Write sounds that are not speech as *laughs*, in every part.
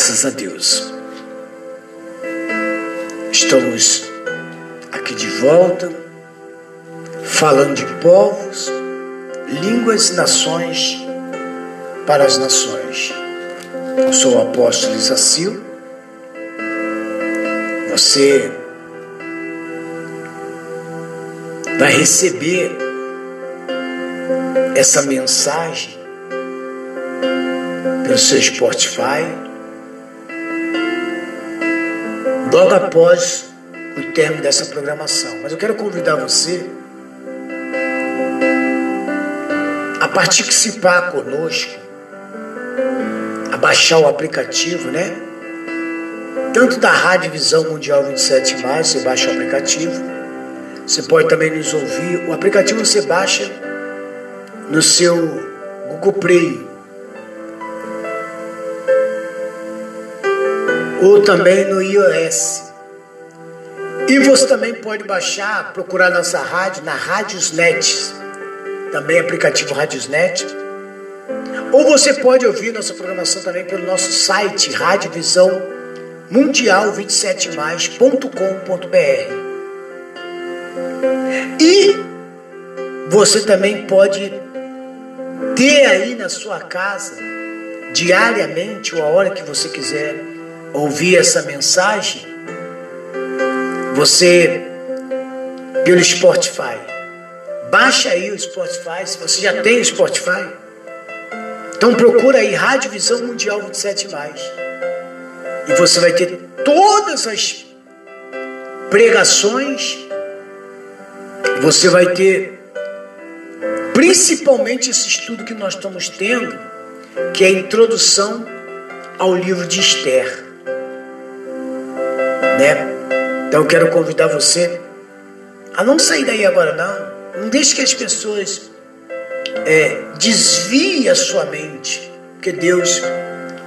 Graças a Deus. Estamos aqui de volta, falando de povos, línguas e nações para as nações. Eu sou o apóstolo Isacil. Você vai receber essa mensagem pelo seu Spotify logo após o término dessa programação. Mas eu quero convidar você a participar conosco, a baixar o aplicativo, né? Tanto da Rádio Visão Mundial 27, você baixa o aplicativo. Você pode também nos ouvir. O aplicativo você baixa no seu Google Play. Ou também no iOS. E você também pode baixar, procurar nossa rádio na Radiosnet. Também aplicativo Radiosnet. Ou você pode ouvir nossa programação também pelo nosso site Rádio Visão Mundial 27mais.com.br. E você também pode ter aí na sua casa, diariamente ou a hora que você quiser ouvir essa mensagem, você pelo Spotify. Baixa aí o Spotify, se você já tem o Spotify. Então procura aí Rádio Visão Mundial 27 mais. E você vai ter todas as pregações você vai ter principalmente esse estudo que nós estamos tendo, que é a introdução ao livro de Esther. Né? Então eu quero convidar você a não sair daí agora não. Não deixe que as pessoas é, desviem a sua mente, porque Deus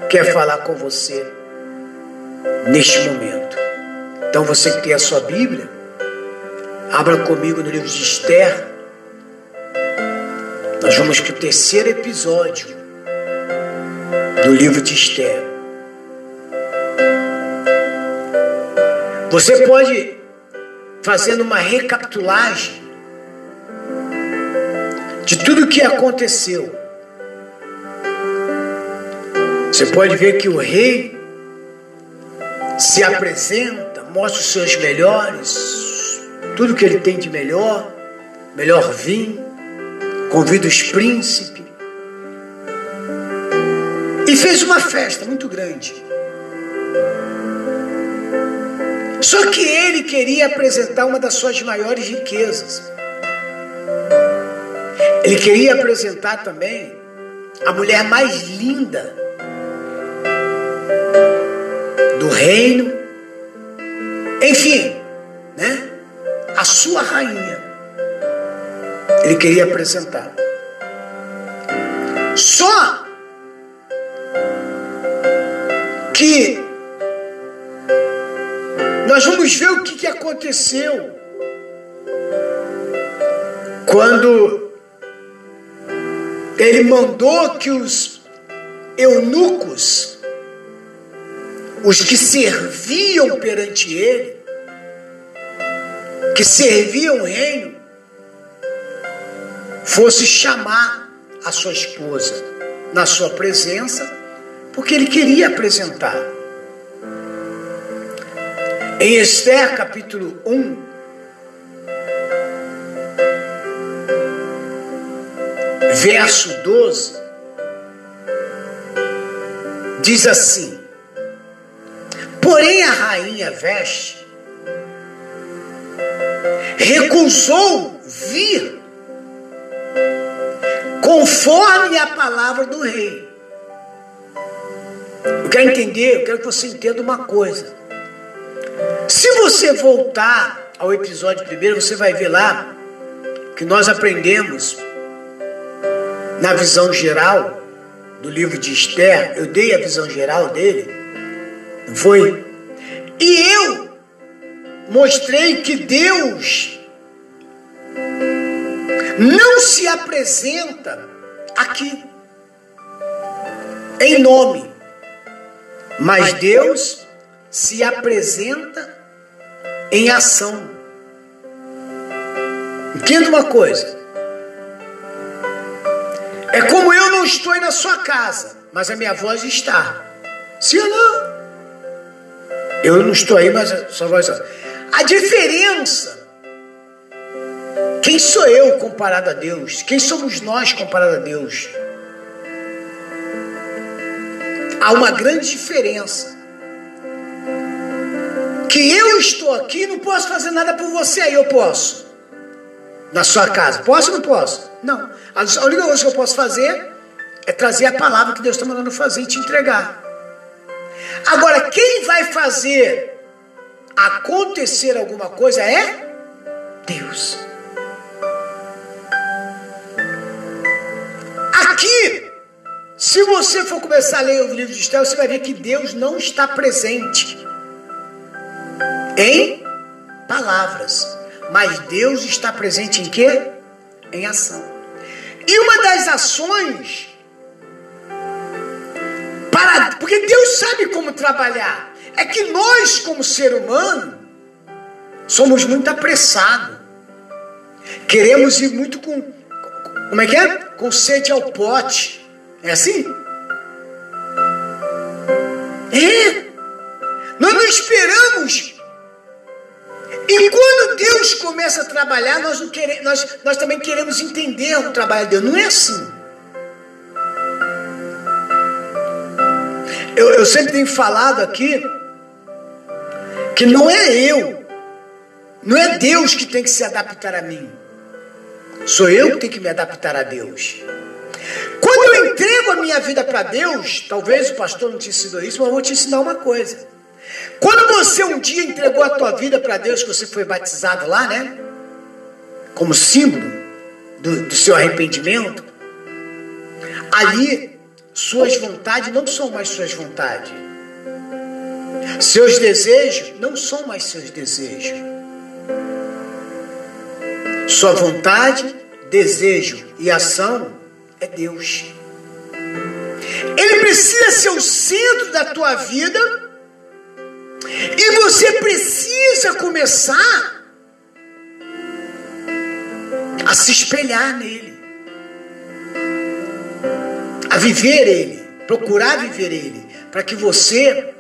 quer falar com você neste momento. Então você que tem a sua Bíblia, Abra comigo no livro de Esther. Nós vamos para o terceiro episódio do livro de Esther. Você pode, fazendo uma recapitulagem de tudo o que aconteceu, você pode ver que o rei se apresenta, mostra os seus melhores, tudo que ele tem de melhor, melhor vinho, convida os príncipes. E fez uma festa muito grande. Só que ele queria apresentar uma das suas maiores riquezas. Ele queria apresentar também a mulher mais linda do reino. Enfim, né? a sua rainha. Ele queria apresentar. Só que nós vamos ver o que, que aconteceu quando ele mandou que os eunucos, os que serviam perante ele, que servia o reino fosse chamar a sua esposa na sua presença, porque ele queria apresentar. Em Esther capítulo 1, verso 12, diz assim: Porém a rainha veste recusou vir conforme a palavra do rei. Eu quero entender, eu quero que você entenda uma coisa. Se você voltar ao episódio primeiro, você vai ver lá que nós aprendemos na visão geral do livro de Esther, eu dei a visão geral dele, não foi? E eu mostrei que Deus não se apresenta aqui em nome, mas Deus se apresenta em ação. Entenda uma coisa. É como eu não estou aí na sua casa, mas a minha voz está. Sim ou não? Eu não estou aí, mas a sua voz está. A diferença. Quem sou eu comparado a Deus? Quem somos nós comparado a Deus? Há uma grande diferença. Que eu estou aqui não posso fazer nada por você, aí eu posso. Na sua casa. Posso ou não posso? Não. A única coisa que eu posso fazer é trazer a palavra que Deus está mandando fazer e te entregar. Agora, quem vai fazer acontecer alguma coisa é Deus. Aqui, se você for começar a ler o livro de Esther, você vai ver que Deus não está presente em palavras, mas Deus está presente em quê? Em ação. E uma das ações para porque Deus sabe como trabalhar. É que nós, como ser humano, somos muito apressados. Queremos ir muito com. Como é que é? Com sede ao pote. É assim? É. Nós não esperamos. E quando Deus começa a trabalhar, nós, não queremos, nós, nós também queremos entender o trabalho de Deus. Não é assim. Eu, eu sempre tenho falado aqui que não é eu, não é Deus que tem que se adaptar a mim, sou eu que tenho que me adaptar a Deus. Quando eu entrego a minha vida para Deus, talvez o pastor não te ensinou isso, mas eu vou te ensinar uma coisa. Quando você um dia entregou a tua vida para Deus, que você foi batizado lá, né? Como símbolo do, do seu arrependimento, ali suas vontades não são mais suas vontades. Seus desejos não são mais seus desejos. Sua vontade, desejo e ação é Deus. Ele precisa ser o centro da tua vida e você precisa começar a se espelhar nele, a viver ele, procurar viver ele, para que você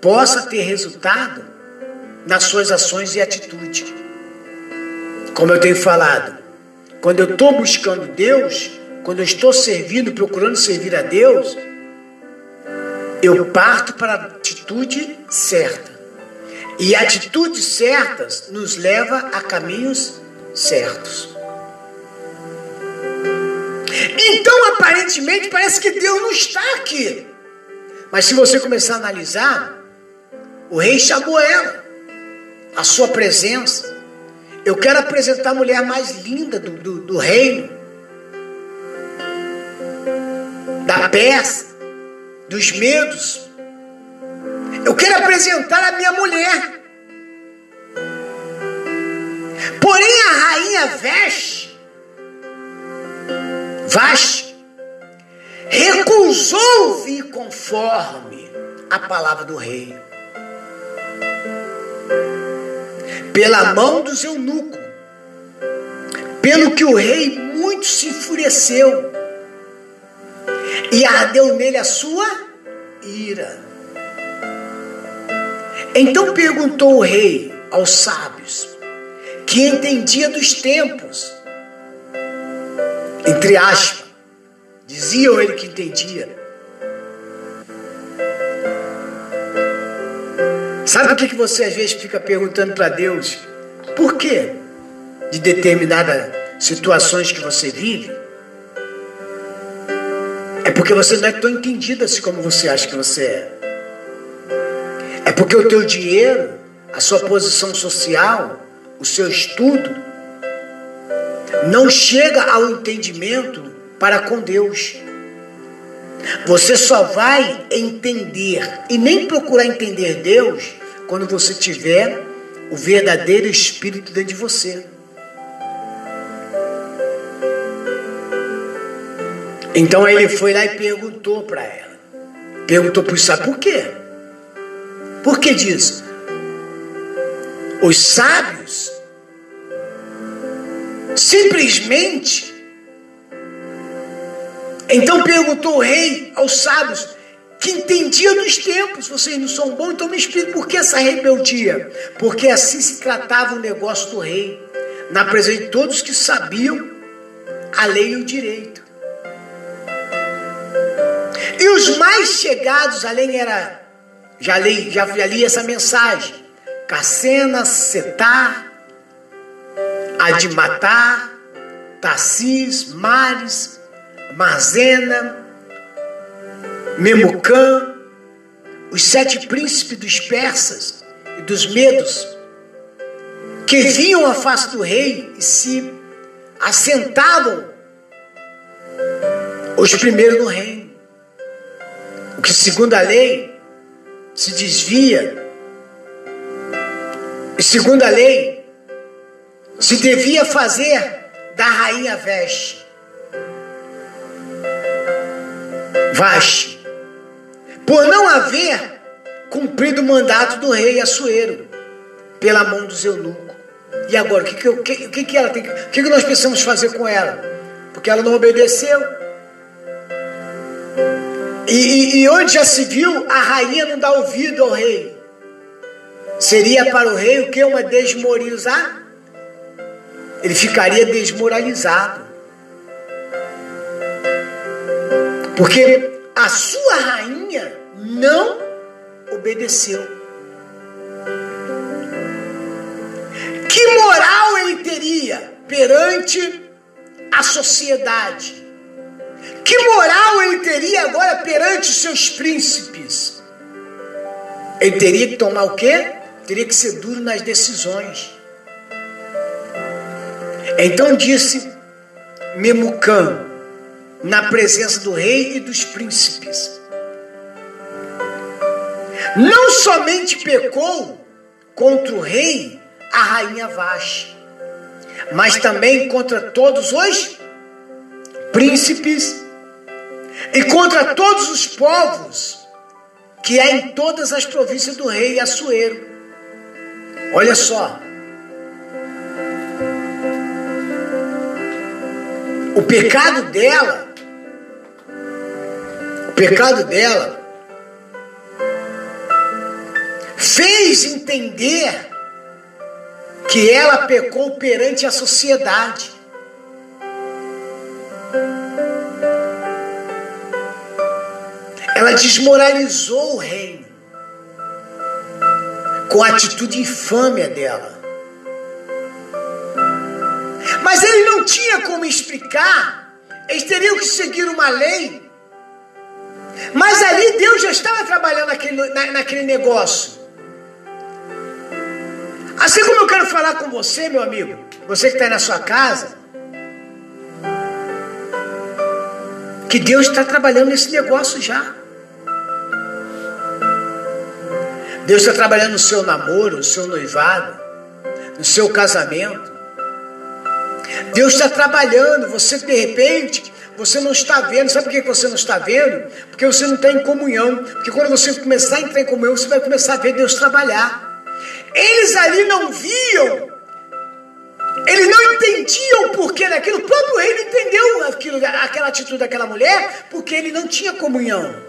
possa ter resultado nas suas ações e atitudes. Como eu tenho falado, quando eu estou buscando Deus, quando eu estou servindo, procurando servir a Deus, eu parto para atitude certa. E atitudes certas nos leva a caminhos certos. Então, aparentemente, parece que Deus não está aqui. Mas se você começar a analisar, o rei chamou ela, a sua presença. Eu quero apresentar a mulher mais linda do, do, do reino, da peça, dos medos. Eu quero apresentar a minha mulher. Porém, a rainha Veste, Vaste, recusou vir conforme a palavra do rei. Pela mão dos eunucos, pelo que o rei muito se enfureceu e ardeu nele a sua ira. Então perguntou o rei aos sábios, que entendia dos tempos, entre aspas, diziam ele que entendia. Sabe por que, você às vezes fica perguntando para Deus por quê de determinadas situações que você vive? É porque você não é tão entendida assim como você acha que você é. Porque o teu dinheiro, a sua posição social, o seu estudo, não chega ao entendimento para com Deus. Você só vai entender e nem procurar entender Deus quando você tiver o verdadeiro Espírito dentro de você. Então ele foi lá e perguntou para ela. Perguntou por sabe por quê? Por que disso? Os sábios simplesmente. Então perguntou o rei aos sábios que entendia dos tempos. Vocês não são bons, então me explique por que essa rebeldia? Porque assim se tratava o negócio do rei, na presença de todos que sabiam a lei e o direito. E os mais chegados, além era, já li, já, li essa mensagem, Cacena, Setar, Admatar, Tassis, Mares, Marzena, Memucã, os sete príncipes dos persas e dos medos, que vinham à face do rei e se assentavam os primeiros no reino. O que segundo a lei se desvia, e segundo a lei se devia fazer da rainha Veste. Vaste, por não haver cumprido o mandato do rei Assuero pela mão dos eunucos. E agora, o que, que, que, que, ela tem? Que, que nós precisamos fazer com ela? Porque ela não obedeceu. E, e, onde já se viu, a rainha não dá ouvido ao rei. Seria para o rei o que? Uma desmoralizar? Ele ficaria desmoralizado. Porque a sua rainha não obedeceu. Que moral ele teria perante a sociedade? Que moral ele teria agora perante os seus príncipes? Ele teria que tomar o quê? Teria que ser duro nas decisões. Então disse Memucã, na presença do rei e dos príncipes: Não somente pecou contra o rei, a rainha Vaste, mas também contra todos os príncipes e contra todos os povos que há em todas as províncias do rei Assuero. Olha só. O pecado dela, o pecado dela, fez entender que ela pecou perante a sociedade. Ela desmoralizou o reino com a atitude infâmia dela. Mas ele não tinha como explicar, eles teriam que seguir uma lei. Mas ali Deus já estava trabalhando naquele, na, naquele negócio. Assim como eu quero falar com você, meu amigo, você que está aí na sua casa, que Deus está trabalhando nesse negócio já. Deus está trabalhando no seu namoro, no seu noivado, no seu casamento. Deus está trabalhando, você de repente, você não está vendo. Sabe por que você não está vendo? Porque você não está em comunhão. Porque quando você começar a entrar em comunhão, você vai começar a ver Deus trabalhar. Eles ali não viam, eles não entendiam o porquê daquilo. O próprio rei não entendeu aquilo, aquela atitude daquela mulher, porque ele não tinha comunhão.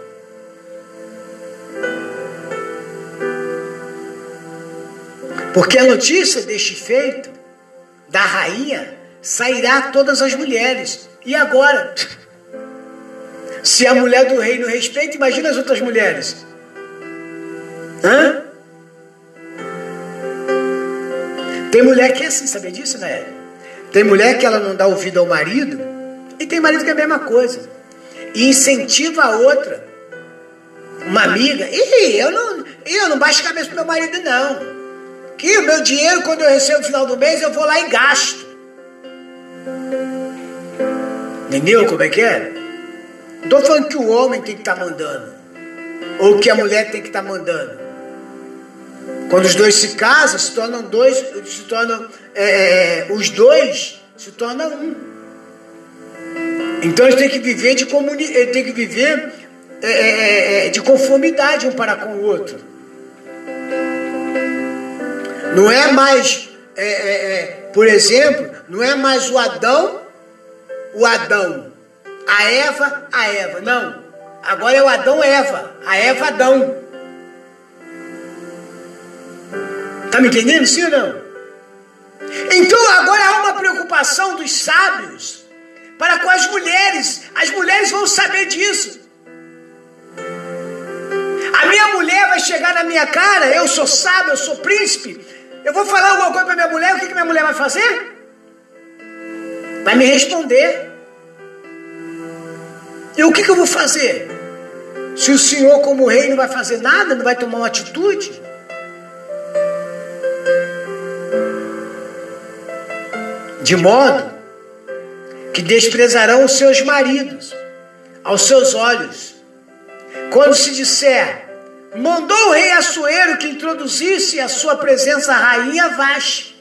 Porque a notícia deste feito da rainha sairá a todas as mulheres. E agora? Se a mulher do rei não respeita, imagina as outras mulheres. Hã? Tem mulher que é assim, sabia disso, né? Tem mulher que ela não dá ouvido ao marido, e tem marido que é a mesma coisa. e incentiva a outra. Uma amiga, e eu não, eu não baixo a cabeça pro meu marido, não. Que o meu dinheiro, quando eu recebo no final do mês, eu vou lá e gasto. Entendeu como é que é? Estou falando que o homem tem que estar tá mandando. Ou que a mulher tem que estar tá mandando. Quando os dois se casam, se tornam dois, se tornam é, é os dois se tornam um. Então eles têm que viver de comuni têm que viver é, é, é, é, de conformidade um para com o outro. Não é mais, por exemplo, não é mais o Adão, o Adão, a Eva, a Eva. Não. Agora é o Adão Eva, a Eva Adão. Tá me entendendo, sim ou não? Então agora há uma preocupação dos sábios para com as mulheres. As mulheres vão saber disso. A minha mulher vai chegar na minha cara, eu sou sábio, eu sou príncipe. Eu vou falar alguma coisa para minha mulher, o que, que minha mulher vai fazer? Vai me responder. E o que, que eu vou fazer? Se o senhor, como rei, não vai fazer nada, não vai tomar uma atitude? De modo que desprezarão os seus maridos aos seus olhos. Quando se disser, mandou o rei Assuero que introduzisse a sua presença a rainha Vaste.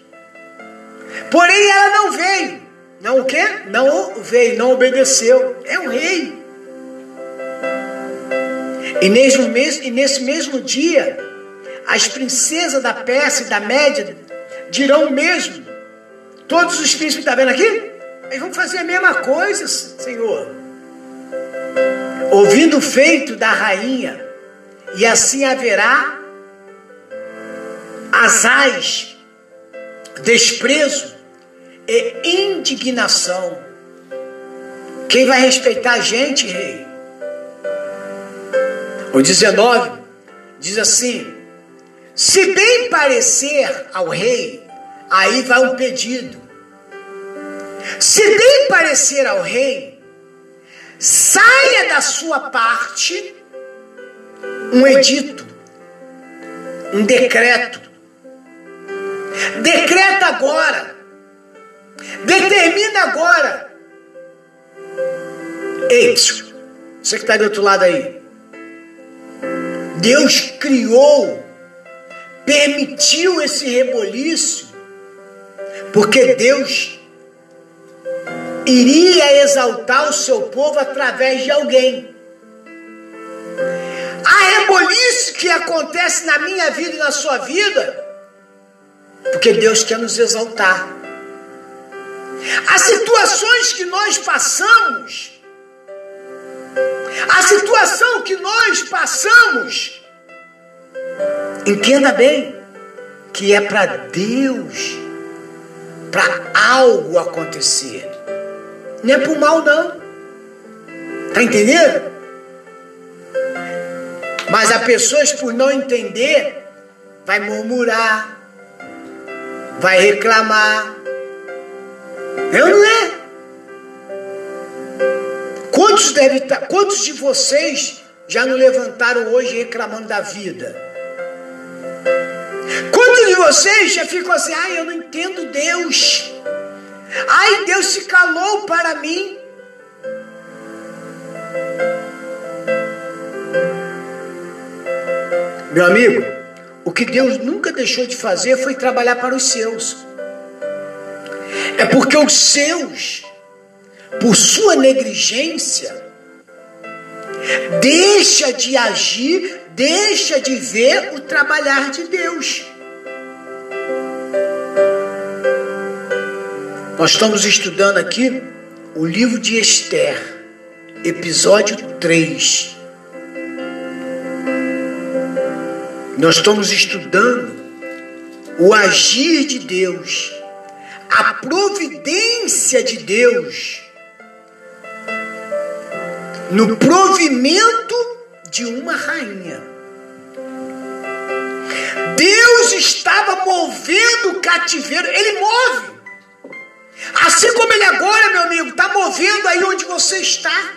Porém ela não veio. Não o quê? Não veio, não obedeceu. É o rei. E nesse, mesmo, e nesse mesmo dia, as princesas da Pérsia e da Média dirão o mesmo. Todos os príncipes, está vendo aqui? Eles vão fazer a mesma coisa, Senhor. Ouvindo o feito da rainha, e assim haverá asais, desprezo e indignação. Quem vai respeitar a gente, rei? O 19 diz assim: se bem parecer ao rei, aí vai um pedido. Se bem parecer ao rei, saia da sua parte um edito, um decreto. Decreta agora. Determina agora. Ei, você que está do outro lado aí. Deus criou, permitiu esse reboliço, porque Deus iria exaltar o seu povo através de alguém. A rebolice que acontece na minha vida e na sua vida, porque Deus quer nos exaltar. As situações que nós passamos, a situação que nós passamos, entenda bem que é para Deus, para algo acontecer. Não é para o mal, não. Está entendendo? Mas há pessoas, por não entender, vai murmurar, vai reclamar. Eu não é? Quantos, deve tá, quantos de vocês já não levantaram hoje reclamando da vida? Quantos de vocês já ficam assim, ai, eu não entendo Deus. Ai, Deus se calou para mim. Meu amigo, o que Deus nunca deixou de fazer foi trabalhar para os seus. É porque os seus por sua negligência, deixa de agir, deixa de ver o trabalhar de Deus. Nós estamos estudando aqui o livro de Esther, episódio 3. Nós estamos estudando o agir de Deus, a providência de Deus no provimento de uma rainha. Deus estava movendo o cativeiro, ele move. Assim como ele agora, meu amigo, está movendo aí onde você está.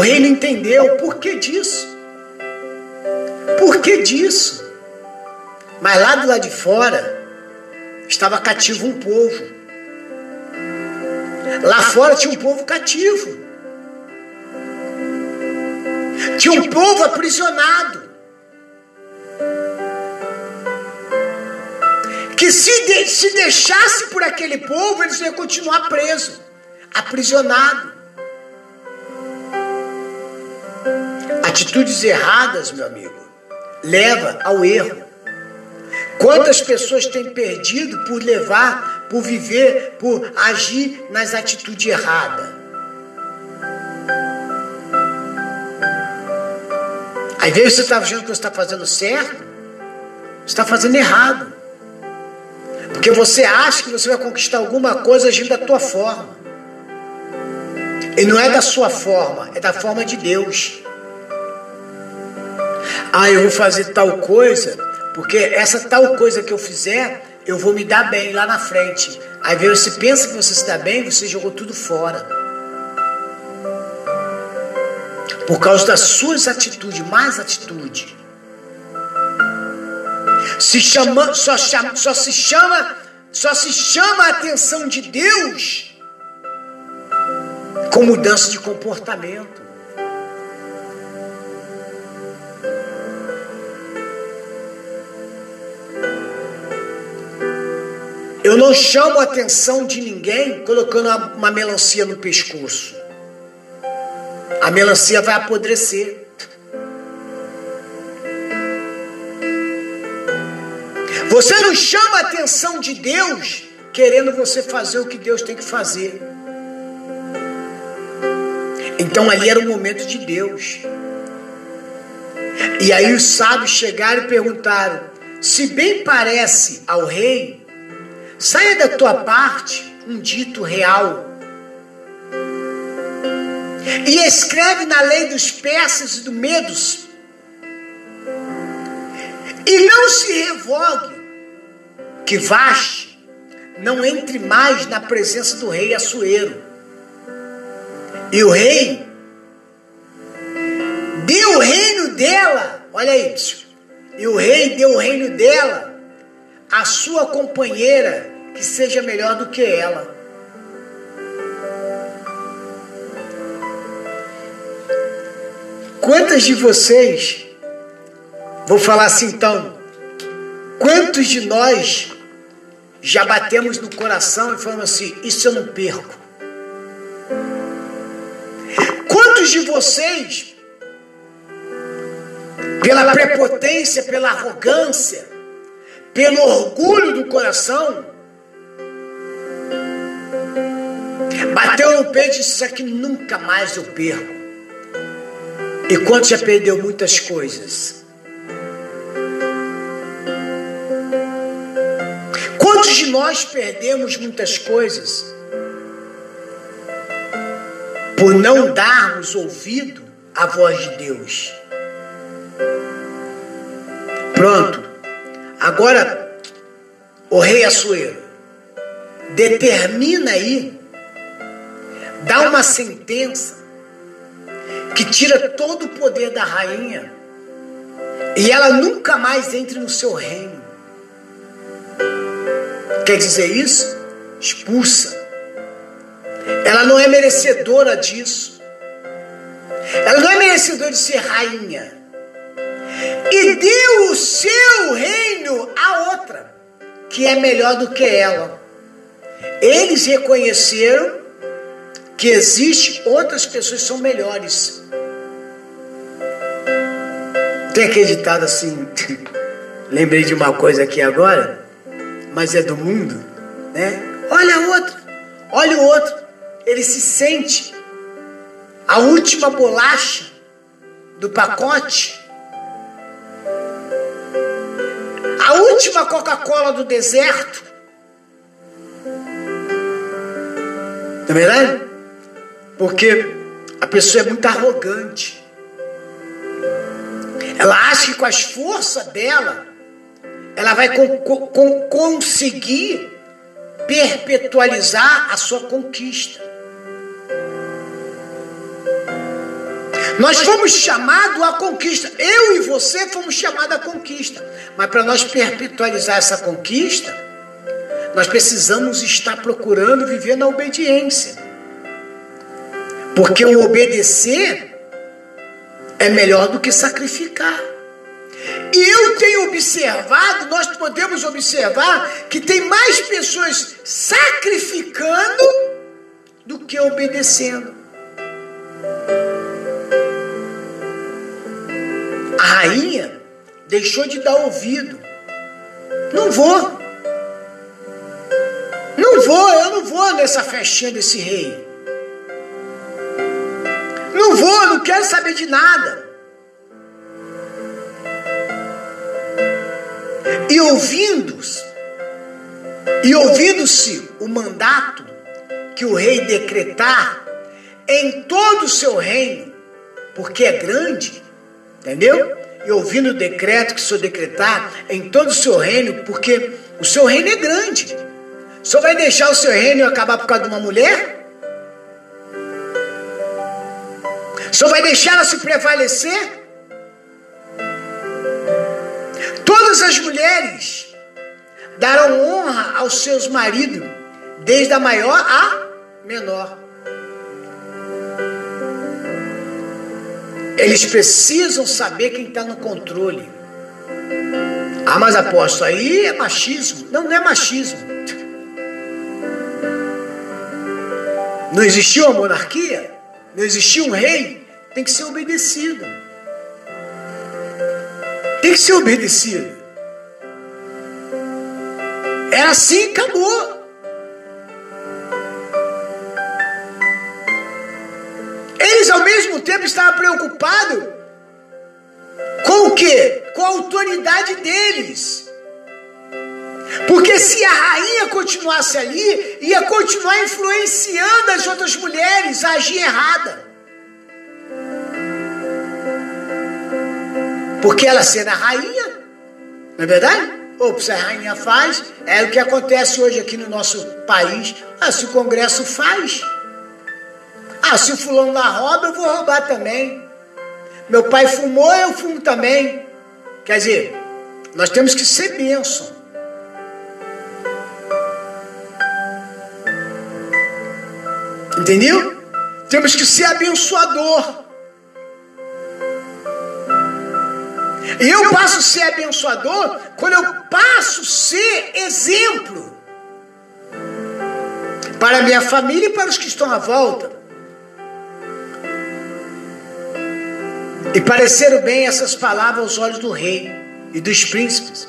rei não entendeu por que disso. Por que disso? Mas lá do lado de fora estava cativo um povo. Lá fora tinha um povo cativo. Tinha um povo aprisionado. Que se, de, se deixasse por aquele povo, eles iam continuar presos, aprisionados. Atitudes erradas, meu amigo, leva ao erro. Quantas pessoas têm perdido por levar, por viver, por agir nas atitudes erradas? Às vezes você está achando que você está fazendo certo, você está fazendo errado. Porque você acha que você vai conquistar alguma coisa agindo da tua forma. E não é da sua forma, é da forma de Deus. Ah, eu vou fazer tal coisa, porque essa tal coisa que eu fizer, eu vou me dar bem lá na frente. Aí você pensa que você dá bem, você jogou tudo fora. Por causa das suas atitudes, mais atitude. Se chama, só, chama, só se chama, só se chama a atenção de Deus com mudança de comportamento. Eu não chamo a atenção de ninguém colocando uma melancia no pescoço. A melancia vai apodrecer. Você não chama a atenção de Deus querendo você fazer o que Deus tem que fazer. Então ali era o momento de Deus. E aí os sábios chegaram e perguntaram: se bem parece ao rei, saia da tua parte um dito real. E escreve na lei dos persas e do medos. E não se revogue que Vaste não entre mais na presença do rei Assuero. E o rei deu o reino dela, olha isso. E o rei deu o reino dela à sua companheira, que seja melhor do que ela. Quantas de vocês, vou falar assim então, quantos de nós já batemos no coração e falamos assim: Isso eu não perco. Quantos de vocês, pela prepotência, pela arrogância, pelo orgulho do coração, bateu no peito e disse: Isso aqui nunca mais eu perco. E quantos já perdeu muitas coisas? Quantos de nós perdemos muitas coisas por não darmos ouvido à voz de Deus? Agora, o rei Assuero determina aí, dá uma sentença que tira todo o poder da rainha e ela nunca mais entre no seu reino. Quer dizer isso? Expulsa. Ela não é merecedora disso. Ela não é merecedora de ser rainha. E deu o seu reino a outra, que é melhor do que ela. Eles reconheceram que existem outras pessoas que são melhores. Tem acreditado assim? *laughs* Lembrei de uma coisa aqui agora mas é do mundo, né? Olha o outro, olha o outro, ele se sente a última bolacha do pacote, última Coca-Cola do deserto. Não é verdade? Porque a pessoa é muito arrogante. Ela acha que com as forças dela ela vai conseguir perpetualizar a sua conquista. Nós fomos chamados à conquista. Eu e você fomos chamados à conquista. Mas para nós perpetualizar essa conquista, nós precisamos estar procurando viver na obediência. Porque o obedecer é melhor do que sacrificar. E eu tenho observado, nós podemos observar que tem mais pessoas sacrificando do que obedecendo. Rainha deixou de dar ouvido. Não vou. Não vou, eu não vou nessa festinha desse rei. Não vou, não quero saber de nada. E ouvindo-se, e ouvindo-se o mandato que o rei decretar em todo o seu reino, porque é grande, entendeu? E ouvindo o decreto que o senhor decretar em todo o seu reino, porque o seu reino é grande. O senhor vai deixar o seu reino acabar por causa de uma mulher? O senhor vai deixar ela se prevalecer? Todas as mulheres darão honra aos seus maridos, desde a maior a menor. Eles precisam saber quem está no controle. Ah, mas aposto, aí é machismo. Não, não é machismo. Não existiu a monarquia? Não existiu um rei? Tem que ser obedecido. Tem que ser obedecido. É assim, acabou. Eles ao mesmo tempo estavam preocupados com o quê? Com a autoridade deles. Porque se a rainha continuasse ali, ia continuar influenciando as outras mulheres a agir errada. Porque ela sendo a rainha, não é verdade? Ou se a rainha faz, é o que acontece hoje aqui no nosso país. Ah, se o Congresso faz. Ah, se o fulano lá rouba, eu vou roubar também. Meu pai fumou, eu fumo também. Quer dizer, nós temos que ser bênção. Entendeu? Temos que ser abençoador. E eu passo a ser abençoador quando eu passo a ser exemplo para a minha família e para os que estão à volta. E pareceram bem essas palavras aos olhos do rei e dos príncipes.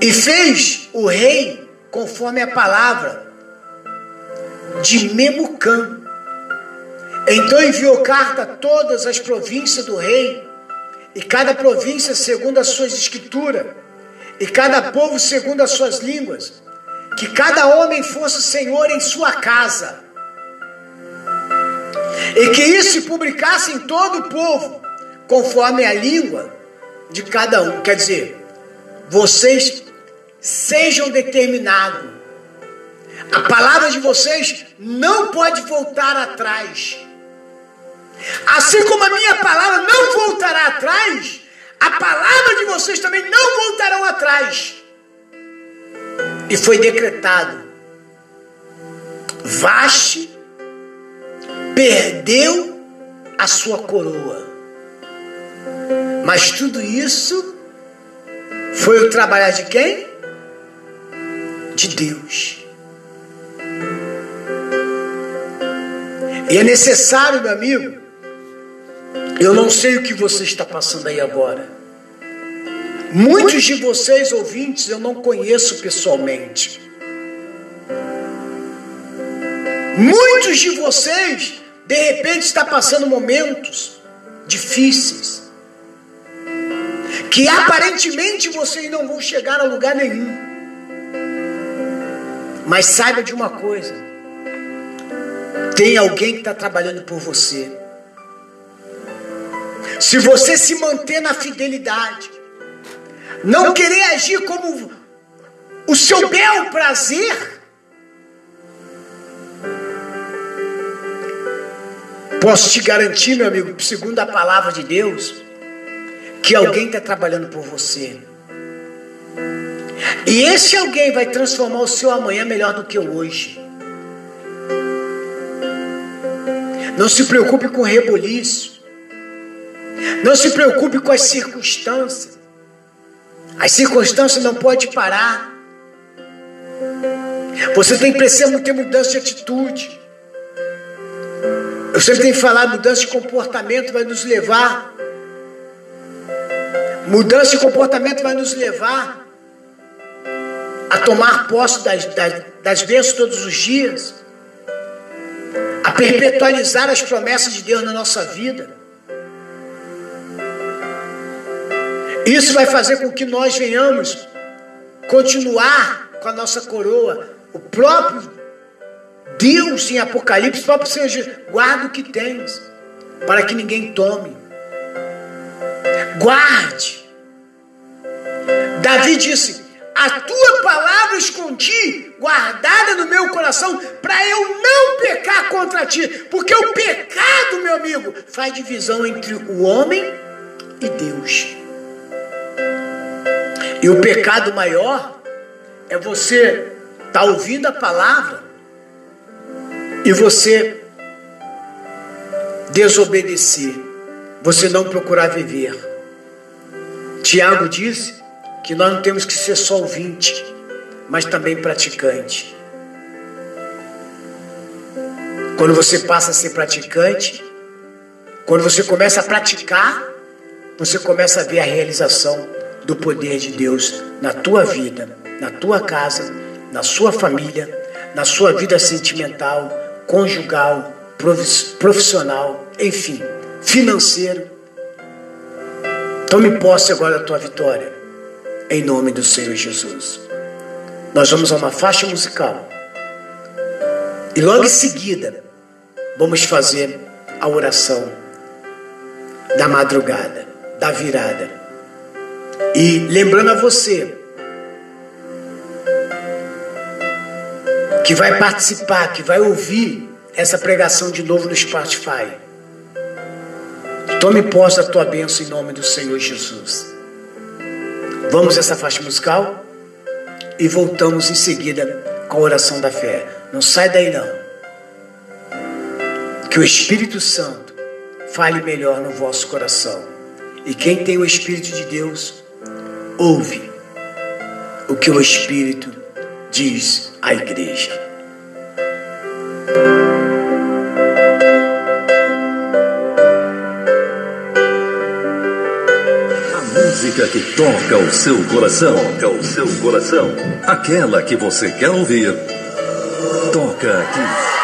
E fez o rei conforme a palavra de Memucã. Então enviou carta a todas as províncias do rei e cada província segundo as suas escrituras, e cada povo segundo as suas línguas, que cada homem fosse senhor em sua casa, e que isso se publicasse em todo o povo, conforme a língua de cada um. Quer dizer, vocês sejam determinados. A palavra de vocês não pode voltar atrás. Assim como a minha palavra não voltará atrás, a palavra de vocês também não voltarão atrás. E foi decretado: Vaste perdeu a sua coroa. Mas tudo isso foi o trabalhar de quem? De Deus. E é necessário, meu amigo, eu não sei o que você está passando aí agora. Muitos de vocês, ouvintes, eu não conheço pessoalmente. Muitos de vocês, de repente, está passando momentos difíceis. Que aparentemente vocês não vão chegar a lugar nenhum. Mas saiba de uma coisa: tem alguém que está trabalhando por você. Se você se manter na fidelidade, não querer agir como o seu bel prazer, Posso te garantir, meu amigo, segundo a palavra de Deus, que alguém está trabalhando por você. E esse alguém vai transformar o seu amanhã melhor do que o hoje. Não se preocupe com o reboliço. Não se preocupe com as circunstâncias. As circunstâncias não podem parar. Você tem que ter mudança de atitude. Eu sempre tenho falado, mudança de comportamento vai nos levar. Mudança de comportamento vai nos levar a tomar posse das, das, das bênçãos todos os dias, a perpetualizar as promessas de Deus na nossa vida. Isso vai fazer com que nós venhamos continuar com a nossa coroa. O próprio Deus em Apocalipse, o próprio Senhor guarda o que tens, para que ninguém tome. Guarde. Davi disse: A tua palavra escondi, guardada no meu coração, para eu não pecar contra ti. Porque o pecado, meu amigo, faz divisão entre o homem e Deus. E o pecado maior é você estar tá ouvindo a palavra e você desobedecer, você não procurar viver. Tiago disse que nós não temos que ser só ouvinte, mas também praticante. Quando você passa a ser praticante, quando você começa a praticar, você começa a ver a realização do poder de Deus na tua vida, na tua casa, na sua família, na sua vida sentimental, conjugal, profissional, enfim, financeiro. Tome posse agora da tua vitória, em nome do Senhor Jesus. Nós vamos a uma faixa musical e logo em seguida vamos fazer a oração da madrugada, da virada. E lembrando a você que vai participar, que vai ouvir essa pregação de novo no Spotify. Tome posse da tua bênção em nome do Senhor Jesus. Vamos essa faixa musical e voltamos em seguida com a oração da fé. Não sai daí não. Que o Espírito Santo fale melhor no vosso coração. E quem tem o Espírito de Deus, ouve o que o Espírito diz à igreja. A música que toca o seu coração, toca o seu coração, aquela que você quer ouvir, toca aqui.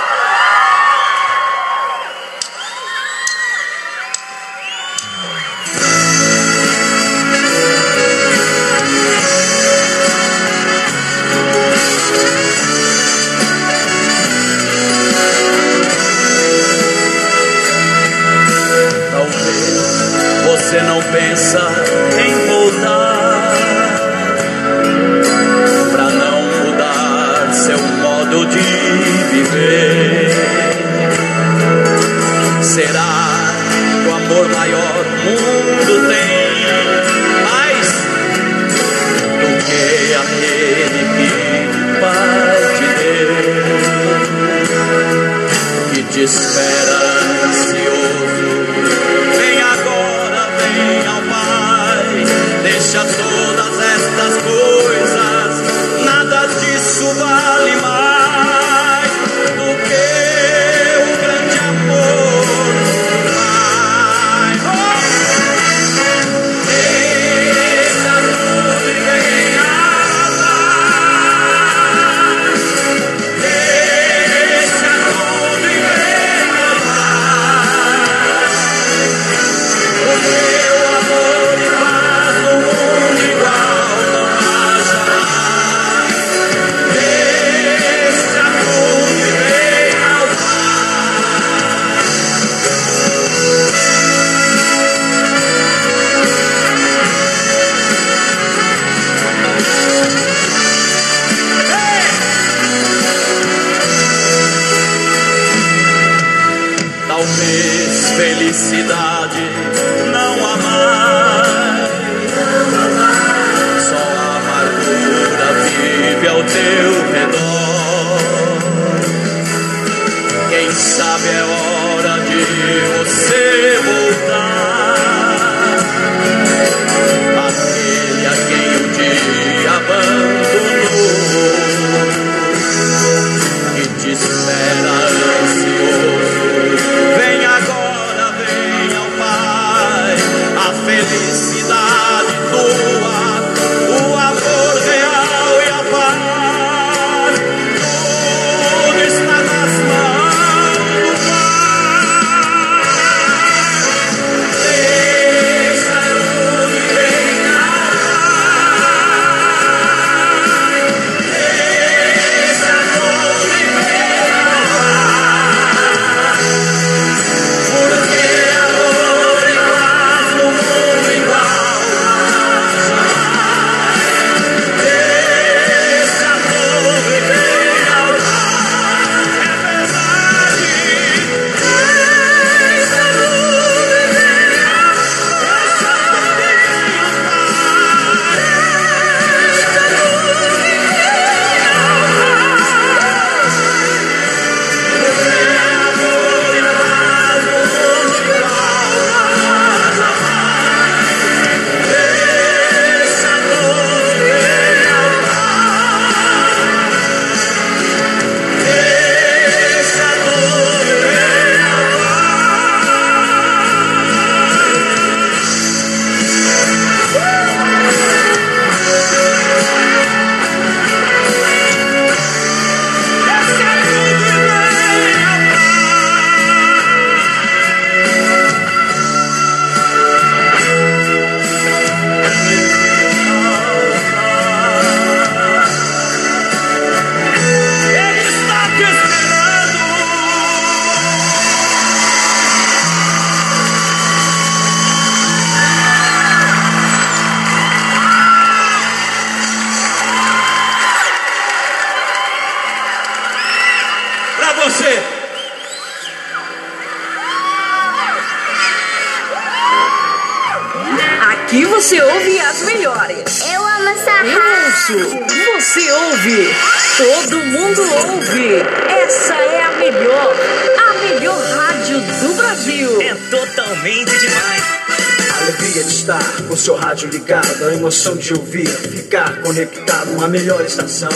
De ouvir, ficar conectado, a melhor estação.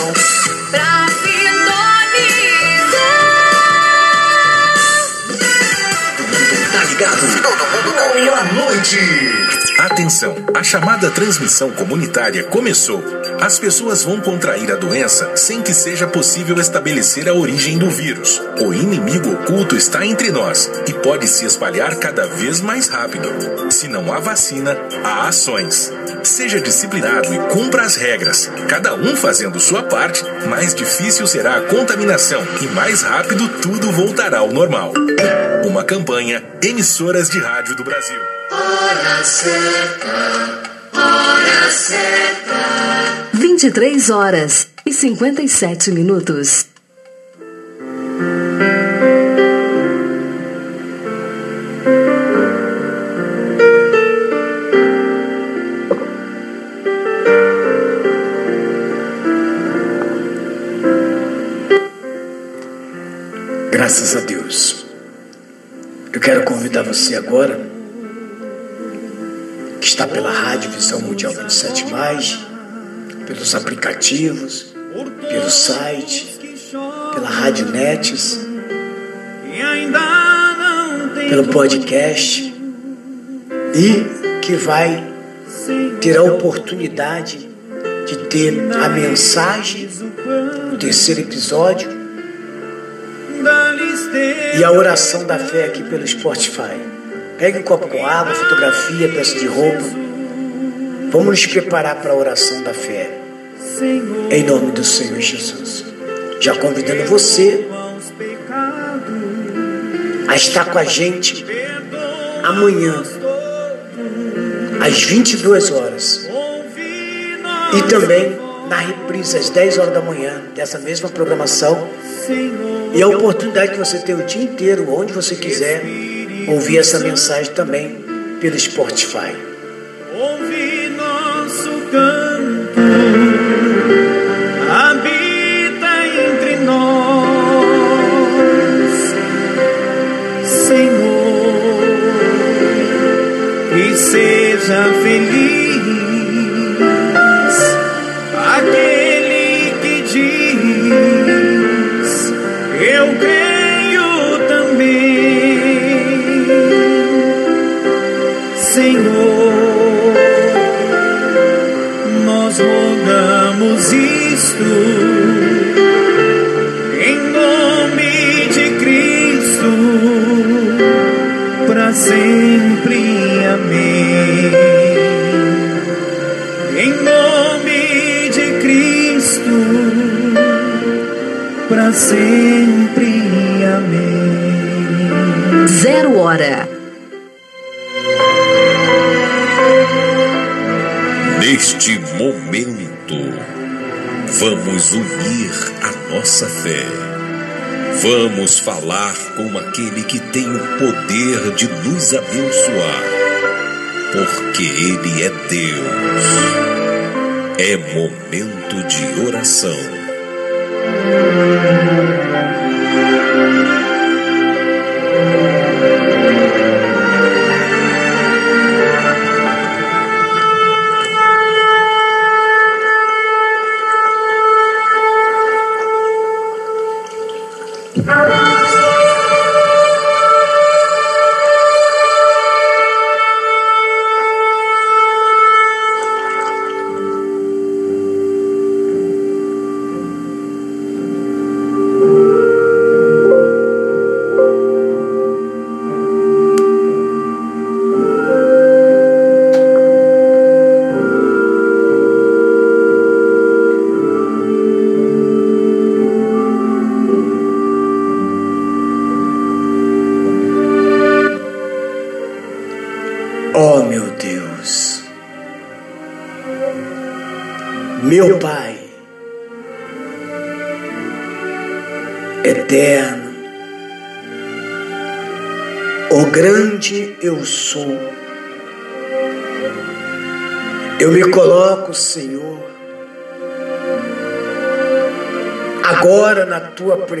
Transmissão comunitária começou. As pessoas vão contrair a doença sem que seja possível estabelecer a origem do vírus. O inimigo oculto está entre nós e pode se espalhar cada vez mais rápido. Se não há vacina, há ações. Seja disciplinado e cumpra as regras. Cada um fazendo sua parte, mais difícil será a contaminação e mais rápido tudo voltará ao normal. Uma campanha Emissoras de Rádio do Brasil. Hora certa. Hora certa. 23 horas e 57 minutos. Graças a Deus. Eu quero convidar você agora, está pela Rádio Visão Mundial 27, pelos aplicativos, pelo site, pela Rádio tem pelo podcast, e que vai ter a oportunidade de ter a mensagem do terceiro episódio e a oração da fé aqui pelo Spotify. Pegue um copo com água, fotografia, peça de roupa. Vamos nos preparar para a oração da fé. Em nome do Senhor Jesus. Já convidando você a estar com a gente amanhã, às 22 horas. E também na reprise às 10 horas da manhã dessa mesma programação. E a oportunidade que você tem o dia inteiro, onde você quiser, ouvir essa mensagem também pelo Spotify. Ouve nosso canto, habita entre nós, Senhor, e seja feliz para sempre, amém. Zero hora. Neste momento, vamos unir a nossa fé. Vamos falar com aquele que tem o poder de nos abençoar, porque Ele é Deus. É momento de oração.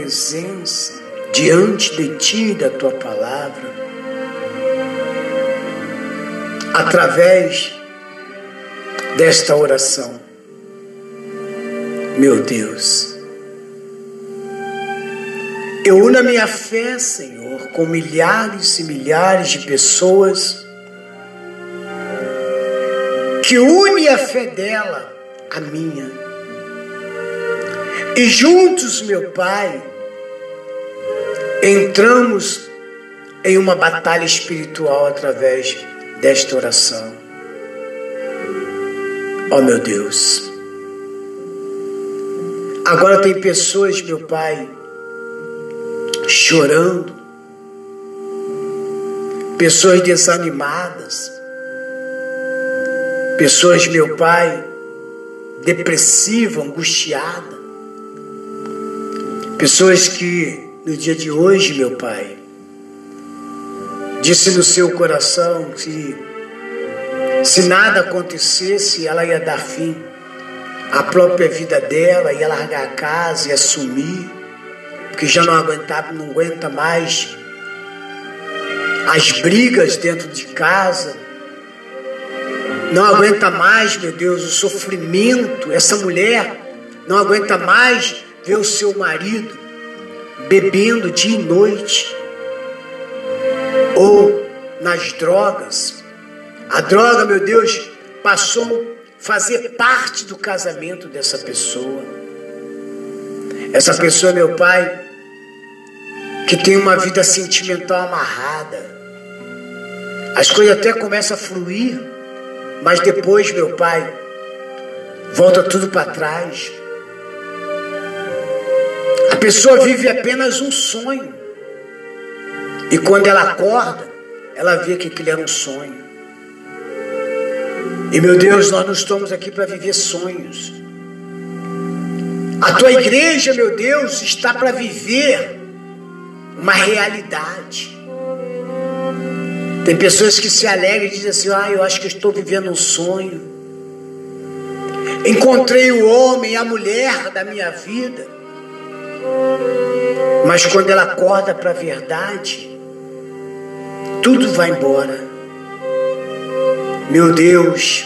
Presença, diante de ti e da tua palavra através desta oração. Meu Deus, eu uno a minha fé, Senhor, com milhares e milhares de pessoas que une a fé dela à minha. E juntos, meu Pai, entramos em uma batalha espiritual através desta oração. Oh, meu Deus, agora tem pessoas, meu Pai, chorando, pessoas desanimadas, pessoas, meu Pai, depressiva, angustiada, pessoas que no dia de hoje, meu Pai, disse no seu coração que se nada acontecesse, ela ia dar fim à própria vida dela, ia largar a casa, ia sumir, porque já não aguentava, não aguenta mais as brigas dentro de casa, não aguenta mais, meu Deus, o sofrimento. Essa mulher não aguenta mais ver o seu marido bebendo dia e noite ou nas drogas. A droga, meu Deus, passou a fazer parte do casamento dessa pessoa. Essa pessoa, meu pai, que tem uma vida sentimental amarrada. As coisas até começam a fluir, mas depois, meu pai, volta tudo para trás. Pessoa vive apenas um sonho. E quando ela acorda, ela vê que aquilo era um sonho. E meu Deus, nós não estamos aqui para viver sonhos. A tua igreja, meu Deus, está para viver uma realidade. Tem pessoas que se alegram e dizem assim: Ah, eu acho que estou vivendo um sonho. Encontrei o homem, a mulher da minha vida. Mas quando ela acorda para a verdade, tudo vai embora. Meu Deus,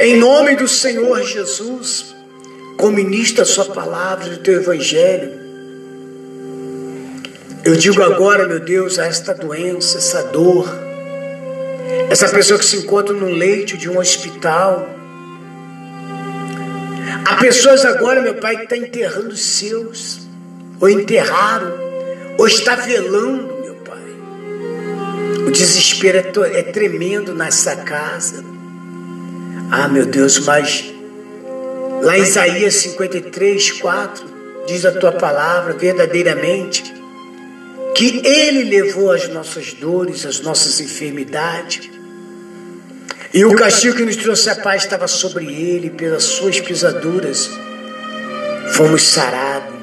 em nome do Senhor Jesus, como ministra a sua palavra, do teu evangelho, eu digo agora, meu Deus, a esta doença, essa dor, essa pessoa que se encontra no leito de um hospital. Há pessoas agora, meu Pai, que está enterrando os seus, ou enterraram, ou está velando, meu Pai. O desespero é, é tremendo nessa casa. Ah, meu Deus, mas lá em Isaías 53, 4, diz a tua palavra verdadeiramente que Ele levou as nossas dores, as nossas enfermidades. E o castigo que nos trouxe a paz estava sobre Ele, pelas suas pisaduras, fomos sarados.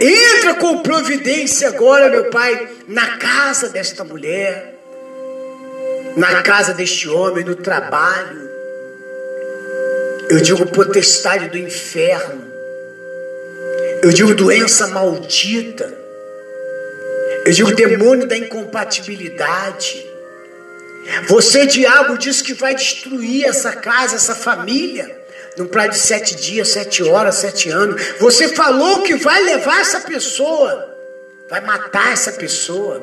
Entra com providência agora, meu Pai, na casa desta mulher, na casa deste homem, no trabalho. Eu digo potestade do inferno. Eu digo doença maldita. Eu digo demônio da incompatibilidade. Você, diabo, diz que vai destruir essa casa, essa família, num prazo de sete dias, sete horas, sete anos. Você falou que vai levar essa pessoa, vai matar essa pessoa.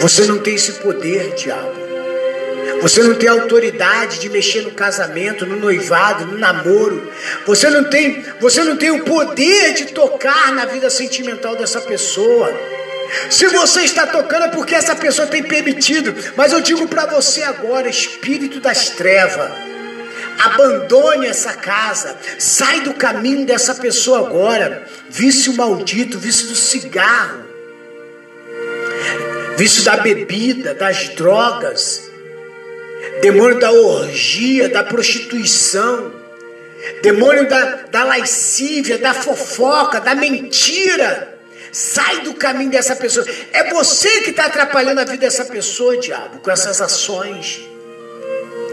Você não tem esse poder, diabo. Você não tem autoridade de mexer no casamento, no noivado, no namoro. Você não tem, você não tem o poder de tocar na vida sentimental dessa pessoa. Se você está tocando é porque essa pessoa tem permitido. Mas eu digo para você agora, espírito das trevas, abandone essa casa, sai do caminho dessa pessoa agora. Vício maldito, vício do cigarro, vício da bebida, das drogas, demônio da orgia, da prostituição, demônio da, da lascívia, da fofoca, da mentira. Sai do caminho dessa pessoa. É você que está atrapalhando a vida dessa pessoa, diabo, com essas ações.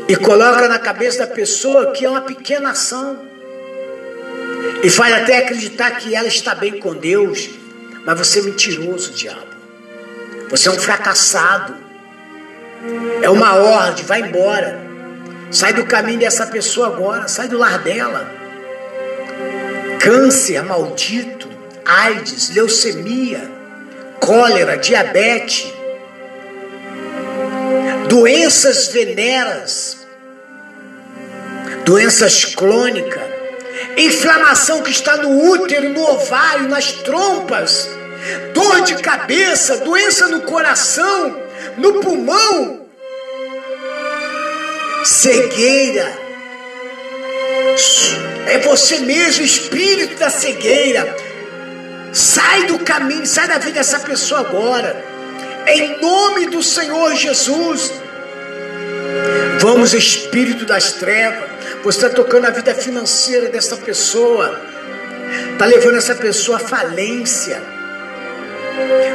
E coloca na cabeça da pessoa que é uma pequena ação. E faz até acreditar que ela está bem com Deus. Mas você é mentiroso, diabo. Você é um fracassado. É uma ordem, vai embora. Sai do caminho dessa pessoa agora, sai do lar dela. Câncer maldito AIDS, leucemia, cólera, diabetes, doenças veneras, doenças crônicas, inflamação que está no útero, no ovário, nas trompas, dor de cabeça, doença no coração, no pulmão, cegueira. É você mesmo, espírito da cegueira Sai do caminho, sai da vida dessa pessoa agora. Em nome do Senhor Jesus. Vamos, Espírito das Trevas. Você está tocando a vida financeira dessa pessoa. Está levando essa pessoa à falência.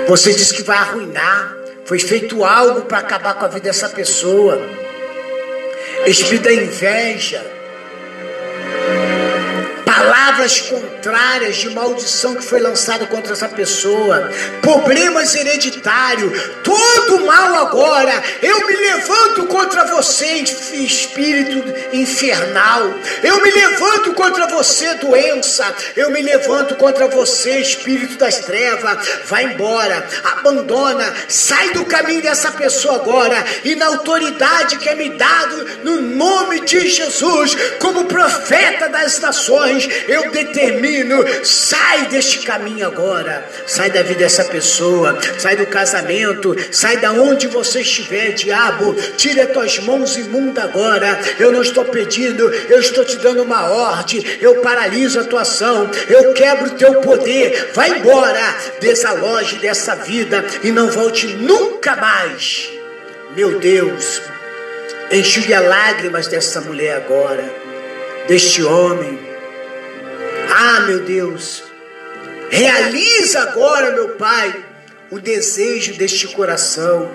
Você diz que vai arruinar. Foi feito algo para acabar com a vida dessa pessoa. Espírito da inveja palavras contrárias de maldição que foi lançada contra essa pessoa, problemas hereditários, todo mal agora, eu me levanto contra você, espírito infernal, eu me levanto contra você, doença, eu me levanto contra você, espírito das trevas, vai embora, abandona, sai do caminho dessa pessoa agora, e na autoridade que é me dado, no nome de Jesus, como profeta das nações, eu determino, sai deste caminho agora, sai da vida dessa pessoa, sai do casamento, sai da onde você estiver, diabo, tire as tuas mãos imundas agora. Eu não estou pedindo, eu estou te dando uma ordem, eu paraliso a tua ação, eu quebro o teu poder, vai embora, desaloje dessa vida e não volte nunca mais. Meu Deus, enxugue as lágrimas dessa mulher agora, deste homem ah, meu Deus, realiza agora, meu Pai, o desejo deste coração,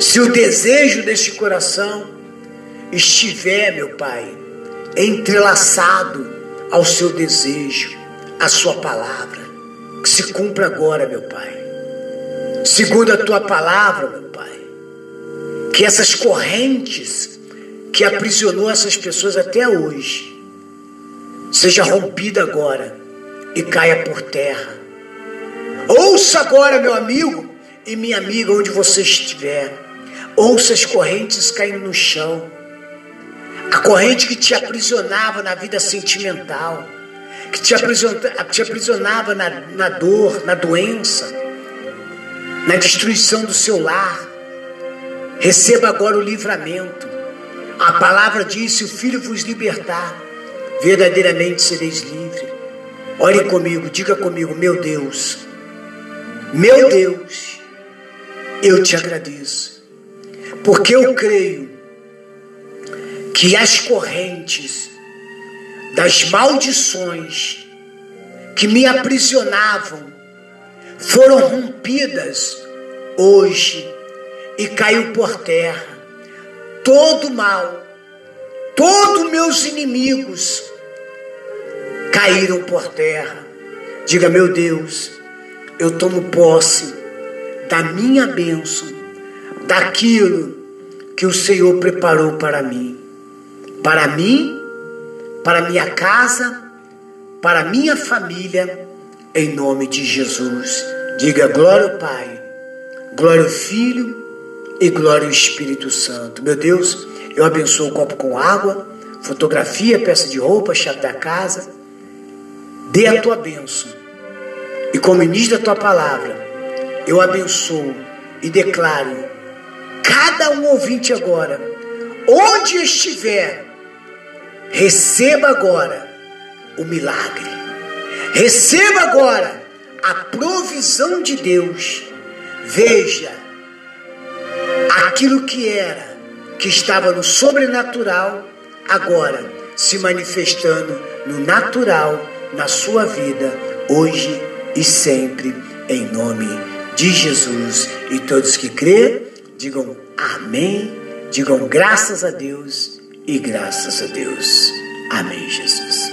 se o desejo deste coração estiver, meu Pai, entrelaçado ao seu desejo, à sua palavra, que se cumpra agora, meu Pai. Segundo a tua palavra, meu Pai, que essas correntes que aprisionou essas pessoas até hoje seja rompida agora e caia por terra. Ouça agora, meu amigo e minha amiga, onde você estiver. Ouça as correntes caindo no chão. A corrente que te aprisionava na vida sentimental, que te aprisionava, te aprisionava na, na dor, na doença, na destruição do seu lar. Receba agora o livramento. A palavra diz: se o Filho vos libertar, verdadeiramente sereis livres. Ore comigo, diga comigo, meu Deus, meu Deus, eu te agradeço, porque eu creio que as correntes das maldições que me aprisionavam foram rompidas hoje e caiu por terra. Todo mal, todos meus inimigos caíram por terra. Diga, meu Deus, eu tomo posse da minha bênção, daquilo que o Senhor preparou para mim para mim, para minha casa, para minha família, em nome de Jesus. Diga glória ao Pai, glória ao Filho e glória ao Espírito Santo. Meu Deus, eu abençoo o copo com água, fotografia, peça de roupa, chave da casa. Dê a tua bênção. E como ministro da tua palavra, eu abençoo e declaro cada um ouvinte agora, onde estiver, Receba agora o milagre. Receba agora a provisão de Deus. Veja aquilo que era, que estava no sobrenatural, agora se manifestando no natural na sua vida, hoje e sempre, em nome de Jesus. E todos que crê, digam amém, digam graças a Deus e graças a Deus. Amém, Jesus.